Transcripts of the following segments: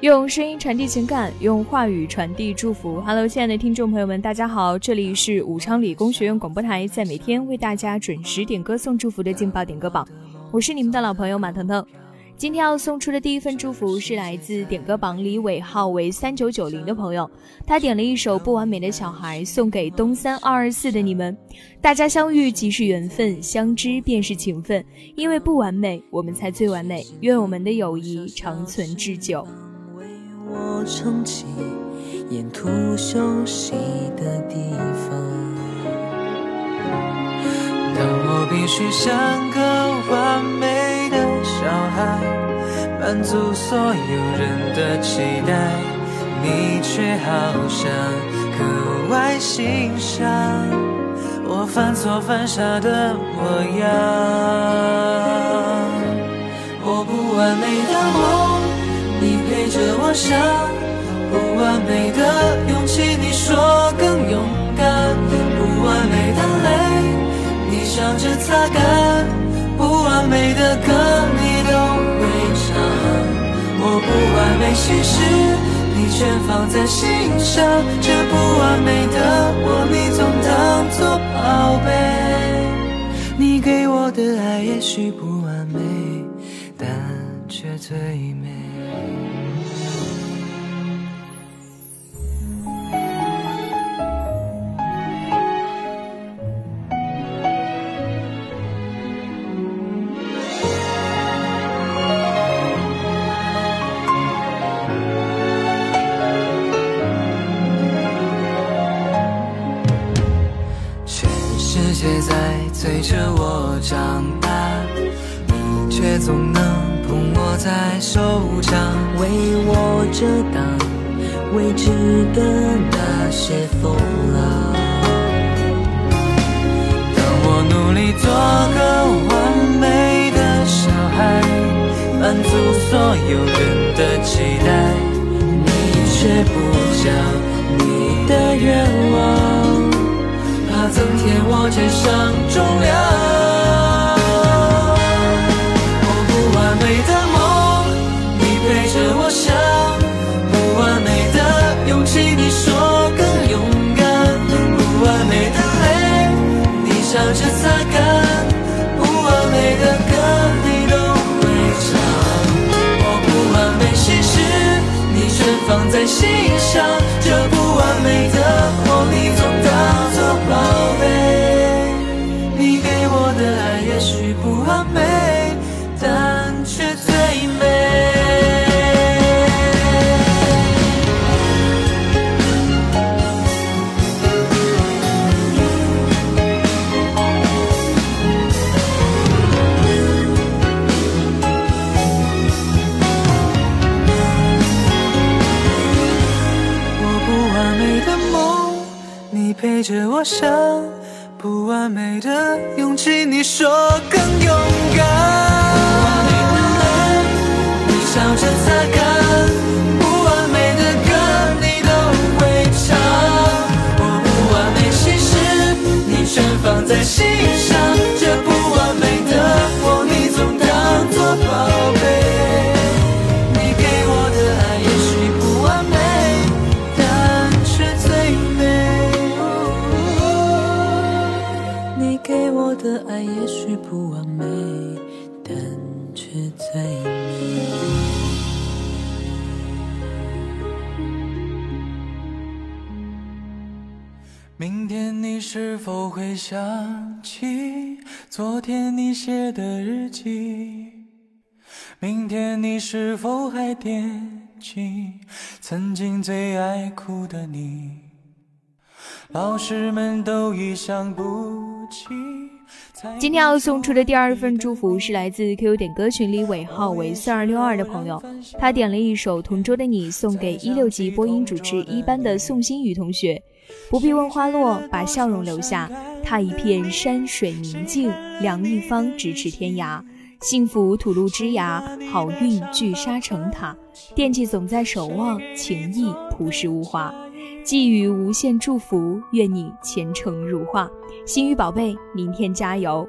用声音传递情感，用话语传递祝福。Hello，亲爱的听众朋友们，大家好，这里是武昌理工学院广播台，在每天为大家准时点歌送祝福的劲爆点歌榜，我是你们的老朋友马腾腾。今天要送出的第一份祝福是来自点歌榜里尾号为三九九零的朋友，他点了一首《不完美的小孩》，送给东三二二四的你们。大家相遇即是缘分，相知便是情分，因为不完美，我们才最完美。愿我们的友谊长存至久。我撑起沿途休息的地方。当我必须像个完美的小孩，满足所有人的期待，你却好像格外欣赏我犯错犯傻的模样。想不完美的勇气，你说更勇敢。不完美的泪，你笑着擦干。不完美的歌，你都会唱。我不完美心事，你全放在心上。这不完美的我，你总当作宝贝。你给我的爱也许不完美，但却最美。为我遮挡未知的那些风浪。当我努力做个完美的小孩，满足所有人的期待，你却不讲你的愿望。怕增添我肩上重量。在心上。这不完美的借我想；不完美的勇气，你说更勇敢。是否会想起昨天你写的日记？明天你是否还惦记曾经最爱哭的你？老师们都已想不起今天要送出的第二份祝福是来自 QQ 点歌群里尾号为四二六二的朋友，他点了一首《同桌的你》，送给一六级播音主持一班的宋新宇同学。不必问花落，把笑容留下。踏一片山水宁静，量一方咫尺天涯。幸福吐露枝芽，好运聚沙成塔。惦记总在守望，情谊朴实无华。寄予无限祝福，愿你前程如画。心语宝贝，明天加油！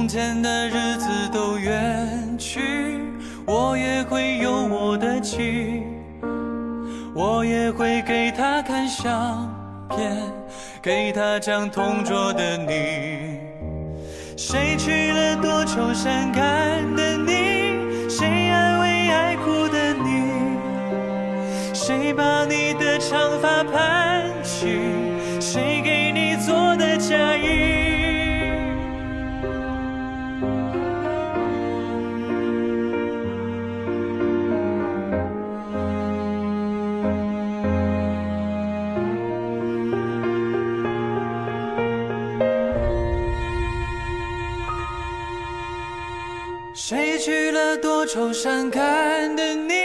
从前的日子都远去，我也会有我的妻，我也会给她看相片，给她讲同桌的你。谁去了多愁善感去了多愁善感的你？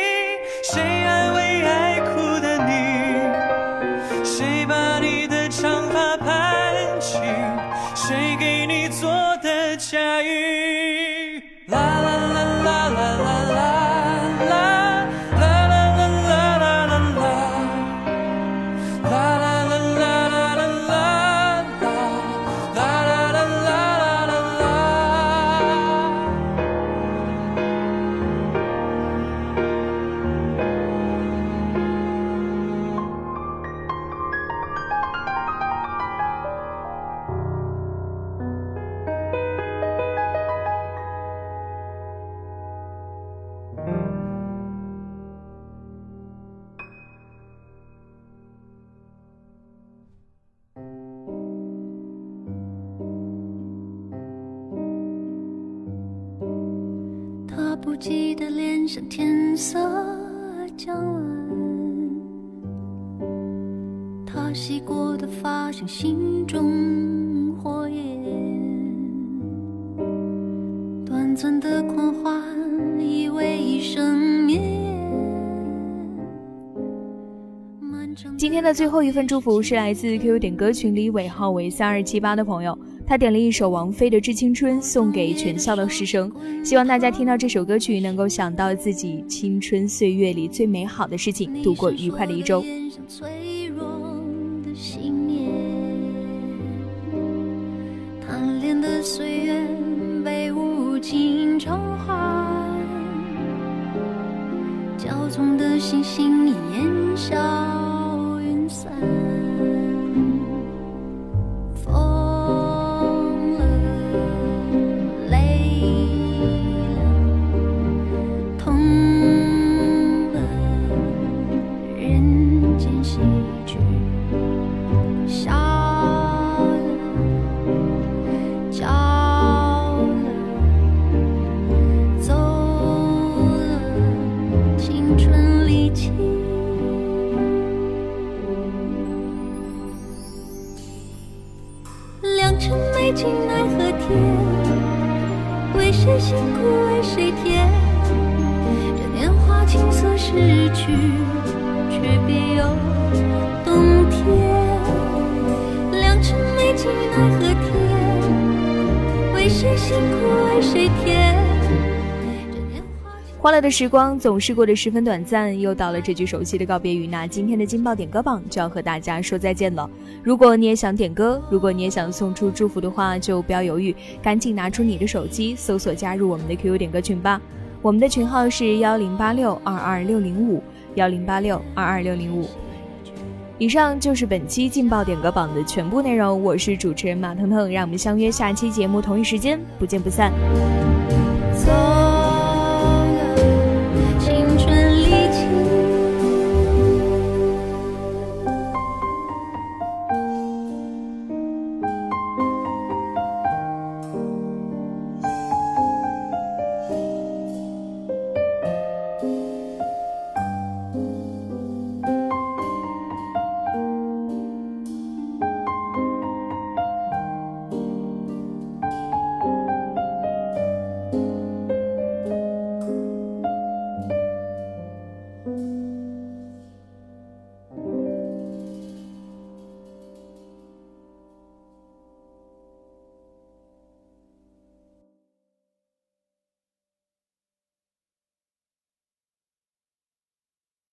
不羁的脸像天色将晚，他洗过的发像心中火焰，短暂的狂欢以为一生绵延。今天的最后一份祝福是来自 QQ 点歌群里尾号为三二七八的朋友。他点了一首王菲的《致青春》，送给全校的师生，希望大家听到这首歌曲能够想到自己青春岁月里最美好的事情，度过愉快的一周。贪恋的岁月被无情偿还，骄纵的星星烟消。失去，却别有冬天。良辰美景奈何天？为谁辛苦为谁甜？欢乐的时光总是过得十分短暂，又到了这句熟悉的告别语，那今天的劲爆点歌榜就要和大家说再见了。如果你也想点歌，如果你也想送出祝福的话，就不要犹豫，赶紧拿出你的手机，搜索加入我们的 QQ 点歌群吧。我们的群号是幺零八六二二六零五幺零八六二二六零五。以上就是本期劲爆点歌榜的全部内容，我是主持人马腾腾，让我们相约下期节目同一时间不见不散。